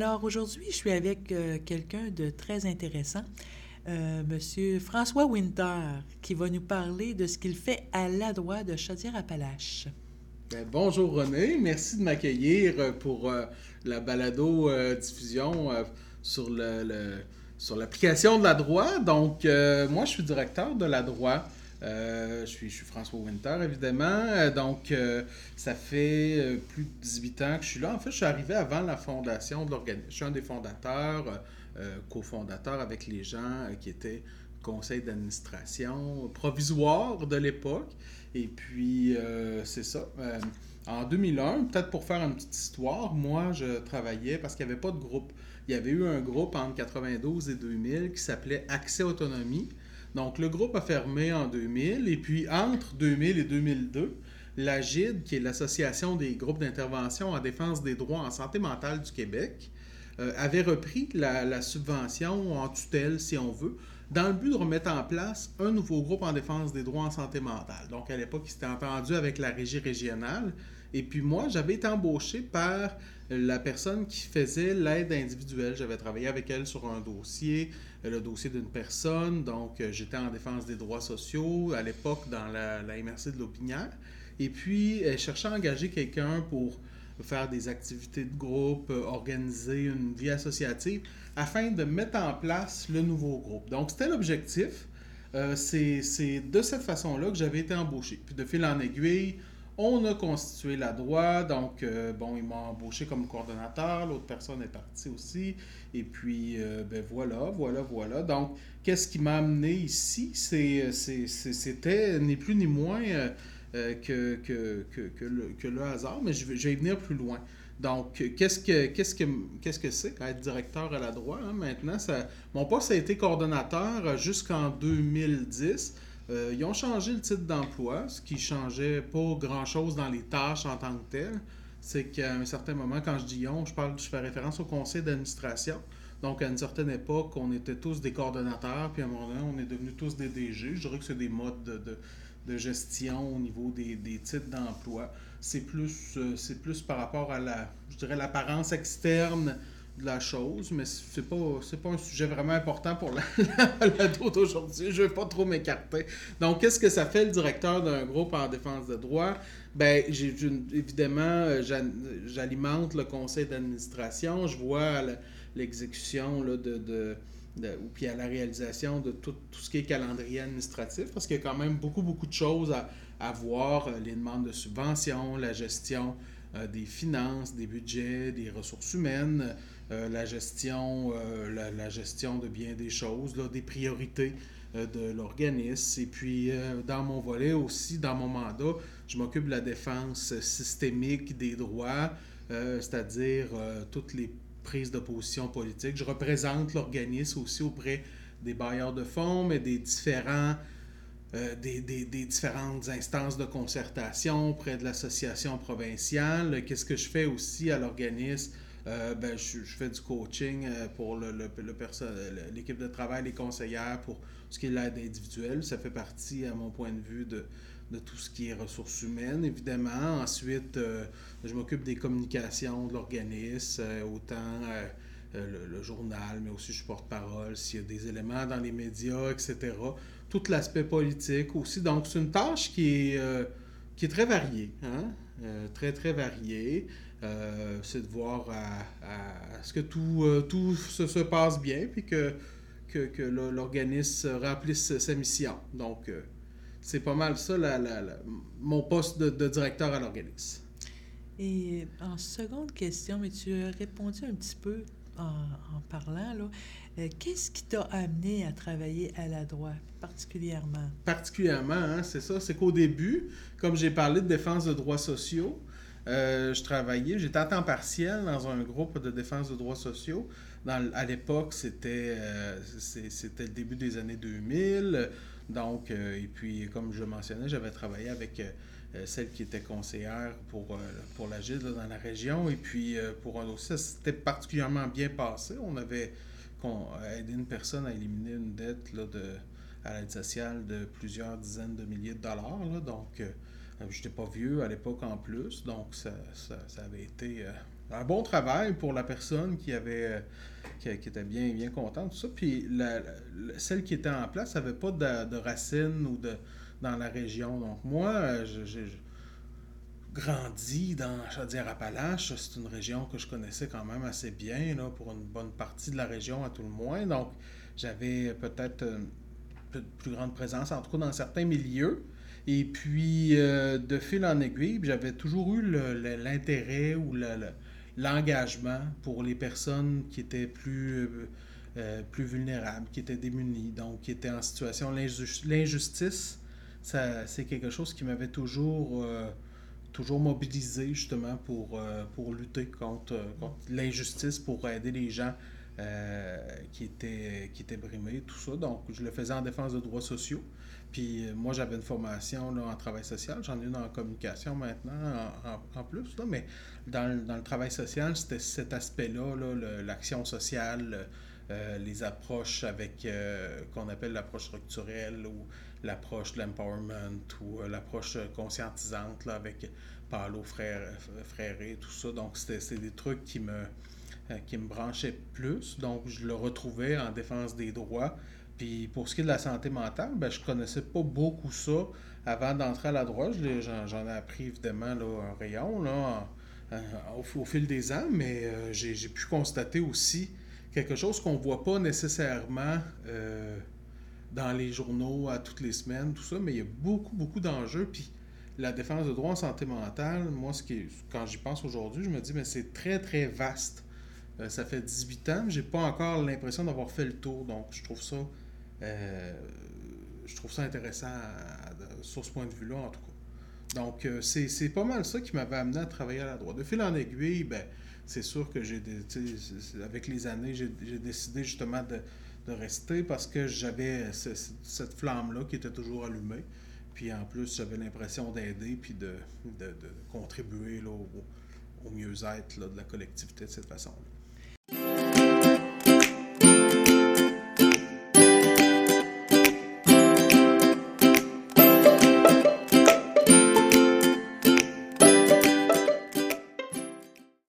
Alors aujourd'hui, je suis avec euh, quelqu'un de très intéressant, euh, Monsieur François Winter, qui va nous parler de ce qu'il fait à la droite de Chaudière-Appalaches. Ben, bonjour René, merci de m'accueillir euh, pour la balado-diffusion sur le, sur l'application de la droite. Donc, moi, je suis directeur de la droite. je, suis, François Winter, évidemment. donc, ça fait plus de 18 ans que je suis là. En fait, je suis arrivé avant la fondation de l'organisme. Je suis un des fondateurs. Euh, cofondateur avec les gens euh, qui étaient conseil d'administration provisoire de l'époque. Et puis, euh, c'est ça. en 2001, peut-être pour faire une petite histoire, moi, je travaillais parce qu'il n'y avait pas de groupe. Il y avait eu un groupe entre 92 et 2000 qui s'appelait Accès Autonomie. Donc, le groupe a fermé en 2000. Et puis, entre 2000 et 2002, l'AGID, qui est l'Association des groupes d'intervention en défense des droits en santé mentale du Québec, euh, avait repris la, subvention en tutelle, si on veut, dans le but de remettre en place un nouveau groupe en défense des droits en santé mentale. Donc, à l'époque, il s'était entendu avec la régie régionale. Et puis moi, j'avais été embauché par la personne qui faisait l'aide individuelle. J'avais travaillé avec elle sur un dossier, euh, le dossier d'une personne. Donc, euh, j'étais en défense des droits sociaux à l'époque dans la, la MRC de l'Opinière. Et puis, elle cherchait à engager quelqu'un pour faire des activités de groupe, euh, organiser une vie associative, afin de mettre en place le nouveau groupe. Donc, c'était l'objectif. Euh, c'est de cette façon-là que j'avais été embauché. Puis de fil en aiguille, on a constitué la droite. Donc, euh, bon, ils m'ont embauché comme coordonnateur. L'autre personne est partie aussi. Et puis, ben voilà, voilà, voilà. Donc, qu'est-ce qui m'a amené ici? C'était ni plus ni moins euh, que, le, hasard, mais je vais, venir plus loin. Donc, qu'est-ce que qu'est-ce que qu'est-ce que c'est être directeur à la droite hein? maintenant? Mon poste a été coordonnateur jusqu'en 2010. Euh, ils ont changé le titre d'emploi, ce qui changeait pas grand-chose dans les tâches en tant que telles. C'est qu'à un certain moment, quand je dis on, je parle, je fais référence au conseil d'administration. Donc, à une certaine époque, on était tous des coordonnateurs, puis à un moment donné, on est devenus tous des DG. Je dirais que c'est des modes de de gestion au niveau des, des titres d'emploi. C'est plus, euh, c'est plus par rapport à la, je dirais, l'apparence externe de la chose, mais c'est pas, pas un sujet vraiment important pour la, la, d'aujourd'hui. Je vais pas trop m'écarter. Donc, qu'est-ce que ça fait le directeur d'un groupe en défense de droit? Ben, évidemment, euh, j'alimente le conseil d'administration. Je vois l'exécution de, de ou puis à la réalisation de tout, tout, ce qui est calendrier administratif, parce qu'il y a quand même beaucoup, beaucoup de choses à, à voir, euh, les demandes de subventions, la gestion euh, des finances, des budgets, des ressources humaines, euh, la, gestion, la, gestion de bien des choses, des priorités de l'organisme. Et puis, dans mon volet aussi, dans mon mandat, je m'occupe de la défense systémique des droits, c'est-à-dire toutes les prise de position politique. Je représente l'organisme aussi auprès des bailleurs de fonds, mais des différents euh, des, des, différentes instances de concertation auprès de l'association provinciale. Qu'est-ce que je fais aussi à l'organisme? Euh, ben, je, fais du coaching euh, pour le, l'équipe de travail, les conseillères pour ce qui est l'aide individuelle. Ça fait partie, à mon point de vue, de, de tout ce qui est ressources humaines, évidemment. Ensuite, euh, je m'occupe des communications de l'organisme, autant le, journal, mais aussi je porte-parole s'il y a des éléments dans les médias, etc. Tout l'aspect politique aussi. Donc, c'est une tâche qui est, qui est très variée, hein? très, très variée. C'est de voir à, ce que tout, tout se, se, passe bien, puis que, que, que l'organisme remplisse sa mission. Donc, c'est pas mal ça, la, mon poste de, directeur à l'organisme. Et en seconde question, mais tu as répondu un petit peu en, parlant, là. Euh, qu'est-ce qui t'a amené à travailler à la droite, particulièrement? Particulièrement, hein, c'est ça. C'est qu'au début, comme j'ai parlé de défense de droits sociaux, euh, je travaillais, j'étais à temps partiel dans un groupe de défense de droits sociaux. À l'époque, c'était euh, c'était le début des années 2000. Donc, euh, et puis, comme je mentionnais, j'avais travaillé avec celle qui était conseillère pour, pour la GID dans la région. Et puis, pour un dossier, ça s'était particulièrement bien passé. On avait aidé une personne à éliminer une dette là, de, à l'aide sociale de plusieurs dizaines de milliers de dollars. Là. Donc, je n'étais pas vieux à l'époque en plus. Donc, ça, ça, avait été un bon travail pour la personne qui avait qui, était bien, bien contente, ça. Puis celle qui était en place n'avait pas de, racines ou de, dans la région. Donc moi, j'ai grandi dans Chaudière-Appalaches. C'est une région que je connaissais quand même assez bien, là, pour une bonne partie de la région à tout le moins. Donc j'avais peut-être une plus grande présence, en tout cas dans certains milieux. Et puis, euh, de fil en aiguille, j'avais toujours eu l'intérêt ou l'engagement pour les personnes qui étaient plus, euh, euh, plus vulnérables, qui étaient démunies, donc qui étaient en situation. L'injustice, c'est quelque chose qui m'avait toujours, toujours mobilisé justement pour, pour lutter contre, contre l'injustice, pour aider les gens qui, étaient, qui étaient brimés, tout ça. Donc, je le faisais en défense de droits sociaux. Puis euh, moi, j'avais une formation en travail social. J'en ai une en communication maintenant, en, plus. Là, mais dans, le travail social, c'était cet aspect-là, l'action sociale, euh, les approches avec, euh, qu'on appelle l'approche structurelle ou l'approche de l'empowerment ou l'approche conscientisante là, avec Paolo Frère, et tout ça. Donc, c'était des trucs qui me, qui me branchaient plus. Donc, je le retrouvais en défense des droits puis pour ce qui est de la santé mentale, ben, je connaissais pas beaucoup ça avant d'entrer à la droite. J'en ai appris évidemment là, un rayon là, au, fil des ans, mais euh, j'ai pu constater aussi quelque chose qu'on voit pas nécessairement euh, dans les journaux à toutes les semaines, tout ça, mais il y a beaucoup, beaucoup d'enjeux. Puis la défense de droit en santé mentale, moi, ce qui quand j'y pense aujourd'hui, je me dis, mais c'est très, très vaste. Euh, ça fait 18 ans, mais j'ai pas encore l'impression d'avoir fait le tour. Donc, je trouve ça euh, je trouve ça intéressant sur ce point de vue-là, en tout cas. Donc, euh, c'est pas mal ça qui m'avait amené à travailler à la droite. De fil en aiguille, ben, c'est sûr que j'ai avec les années, j'ai décidé justement de, rester parce que j'avais cette flamme-là qui était toujours allumée. Puis en plus, j'avais l'impression d'aider puis de, contribuer au, au mieux-être de la collectivité de cette façon-là.